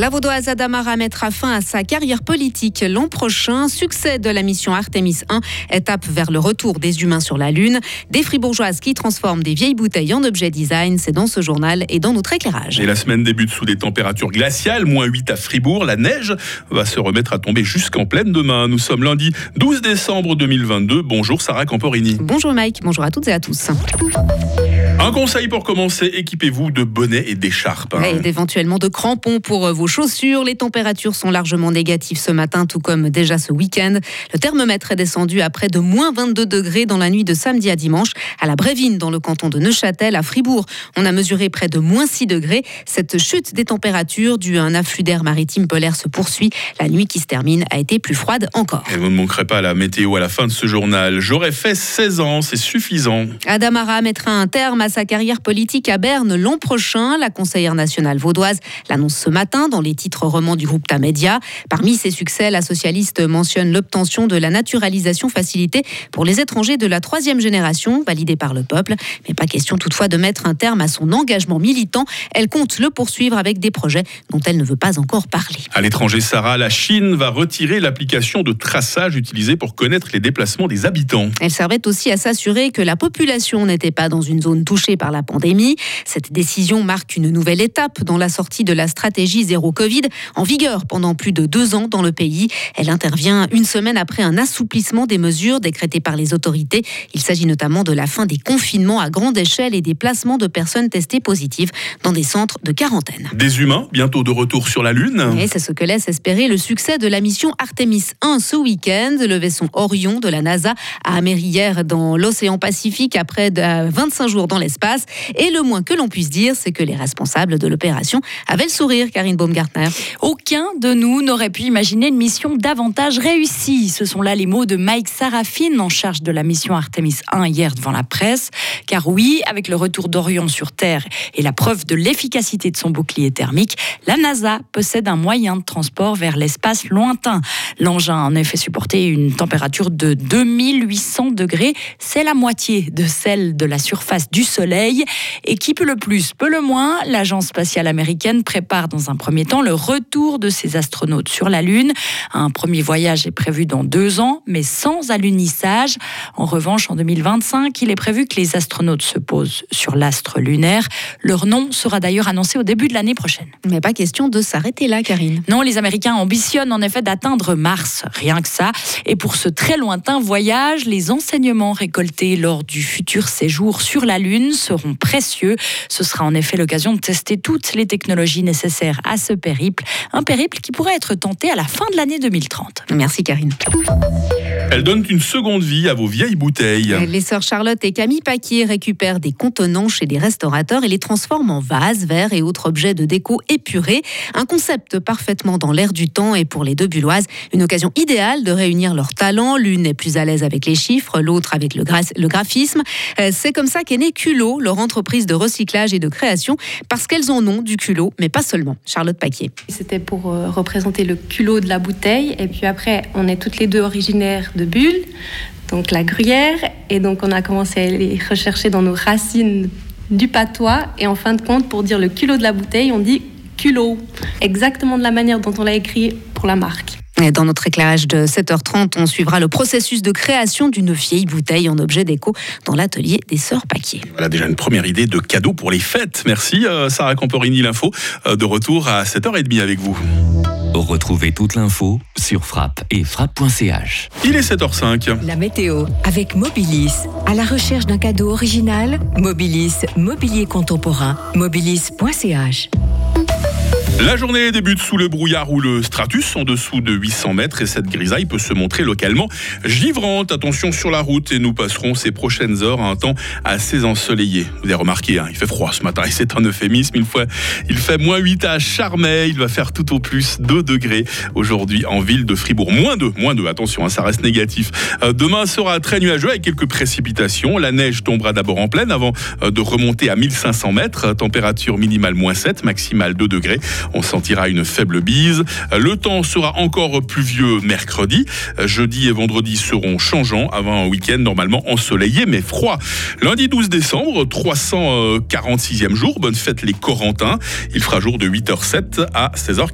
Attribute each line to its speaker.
Speaker 1: La vaudoise Adamara mettra fin à sa carrière politique l'an prochain. Succès de la mission Artemis 1, étape vers le retour des humains sur la Lune. Des fribourgeoises qui transforment des vieilles bouteilles en objets design, c'est dans ce journal et dans notre éclairage.
Speaker 2: Et la semaine débute sous des températures glaciales, moins 8 à Fribourg. La neige va se remettre à tomber jusqu'en pleine demain. Nous sommes lundi 12 décembre 2022. Bonjour Sarah Camporini.
Speaker 1: Bonjour Mike, bonjour à toutes et à tous.
Speaker 2: Un conseil pour commencer, équipez-vous de bonnets et d'écharpes.
Speaker 1: Et d'éventuellement de crampons pour euh, vos chaussures. Les températures sont largement négatives ce matin, tout comme déjà ce week-end. Le thermomètre est descendu à près de moins 22 degrés dans la nuit de samedi à dimanche. À la Brévine, dans le canton de Neuchâtel, à Fribourg, on a mesuré près de moins 6 degrés. Cette chute des températures due à un afflux d'air maritime polaire se poursuit. La nuit qui se termine a été plus froide encore.
Speaker 2: Et vous ne manquerez pas la météo à la fin de ce journal. J'aurais fait 16 ans, c'est suffisant.
Speaker 1: Adamara mettra un terme à sa carrière politique à Berne l'an prochain. La conseillère nationale vaudoise l'annonce ce matin dans les titres romans du groupe Tamedia. Parmi ses succès, la socialiste mentionne l'obtention de la naturalisation facilitée pour les étrangers de la troisième génération, validée par le peuple. Mais pas question toutefois de mettre un terme à son engagement militant. Elle compte le poursuivre avec des projets dont elle ne veut pas encore parler.
Speaker 2: À l'étranger, Sarah, la Chine va retirer l'application de traçage utilisée pour connaître les déplacements des habitants.
Speaker 1: Elle servait aussi à s'assurer que la population n'était pas dans une zone touchée par la pandémie. Cette décision marque une nouvelle étape dans la sortie de la stratégie zéro Covid, en vigueur pendant plus de deux ans dans le pays. Elle intervient une semaine après un assouplissement des mesures décrétées par les autorités. Il s'agit notamment de la fin des confinements à grande échelle et des placements de personnes testées positives dans des centres de quarantaine.
Speaker 2: Des humains, bientôt de retour sur la Lune.
Speaker 1: Et c'est ce que laisse espérer le succès de la mission Artemis 1 ce week-end. Le vaisseau Orion de la NASA a améri hier dans l'océan Pacifique après 25 jours dans l'espace. Et le moins que l'on puisse dire, c'est que les responsables de l'opération avaient le sourire, Karine Baumgartner.
Speaker 3: Aucun de nous n'aurait pu imaginer une mission davantage réussie. Ce sont là les mots de Mike Sarafin, en charge de la mission Artemis 1 hier devant la presse. Car oui, avec le retour d'Orion sur Terre et la preuve de l'efficacité de son bouclier thermique, la NASA possède un moyen de transport vers l'espace lointain. L'engin a en effet supporté une température de 2800 degrés. C'est la moitié de celle de la surface du Soleil. Et qui peut le plus, peut le moins, l'agence spatiale américaine prépare dans un premier temps le retour de ses astronautes sur la Lune. Un premier voyage est prévu dans deux ans, mais sans alunissage. En revanche, en 2025, il est prévu que les astronautes se posent sur l'astre lunaire. Leur nom sera d'ailleurs annoncé au début de l'année prochaine.
Speaker 1: Mais pas question de s'arrêter là, Karine.
Speaker 3: Non, les Américains ambitionnent en effet d'atteindre Mars, rien que ça. Et pour ce très lointain voyage, les enseignements récoltés lors du futur séjour sur la Lune seront précieux. Ce sera en effet l'occasion de tester toutes les technologies nécessaires à ce périple. Un périple qui pourrait être tenté à la fin de l'année 2030.
Speaker 1: Merci, Karine.
Speaker 2: Elle donne une seconde vie à vos vieilles bouteilles.
Speaker 1: Les sœurs Charlotte et Camille Paquier récupèrent des contenants chez des restaurateurs et les transforment en vases, verres et autres objets de déco épurés. Un concept parfaitement dans l'air du temps et pour les deux bulloises, une occasion idéale de réunir leurs talents. L'une est plus à l'aise avec les chiffres, l'autre avec le, le graphisme. Euh, c'est comme ça qu'est née Culot, leur entreprise de recyclage et de création, parce qu'elles en ont du culot, mais pas seulement. Charlotte Paquier.
Speaker 4: C'était pour euh, représenter le culot de la bouteille. Et puis après, on est toutes les deux originaires de Bulle, donc la gruyère. Et donc on a commencé à les rechercher dans nos racines du patois. Et en fin de compte, pour dire le culot de la bouteille, on dit culot. Exactement de la manière dont on l'a écrit pour la marque.
Speaker 1: Et dans notre éclairage de 7h30, on suivra le processus de création d'une vieille bouteille en objet déco dans l'atelier des Sœurs Paquier.
Speaker 2: Voilà déjà une première idée de cadeau pour les fêtes. Merci euh, Sarah Camporini, l'info. Euh, de retour à 7h30 avec vous.
Speaker 5: Retrouvez toute l'info sur frappe et frappe.ch.
Speaker 2: Il est 7h05.
Speaker 6: La météo avec Mobilis. À la recherche d'un cadeau original, Mobilis, mobilier contemporain, mobilis.ch.
Speaker 2: La journée débute sous le brouillard ou le stratus en dessous de 800 mètres et cette grisaille peut se montrer localement givrante. Attention sur la route et nous passerons ces prochaines heures à un temps assez ensoleillé. Vous avez remarqué, hein, il fait froid ce matin et c'est un euphémisme. Une fois, il fait moins 8 à Charmey, il va faire tout au plus 2 degrés aujourd'hui en ville de Fribourg. Moins 2, moins 2, attention, hein, ça reste négatif. Euh, demain sera très nuageux avec quelques précipitations. La neige tombera d'abord en pleine avant euh, de remonter à 1500 mètres. Température minimale moins 7, maximale 2 degrés. On sentira une faible bise. Le temps sera encore pluvieux mercredi. Jeudi et vendredi seront changeants avant un week-end normalement ensoleillé mais froid. Lundi 12 décembre, 346e jour. Bonne fête les Corentins. Il fera jour de 8h07 à 16h40.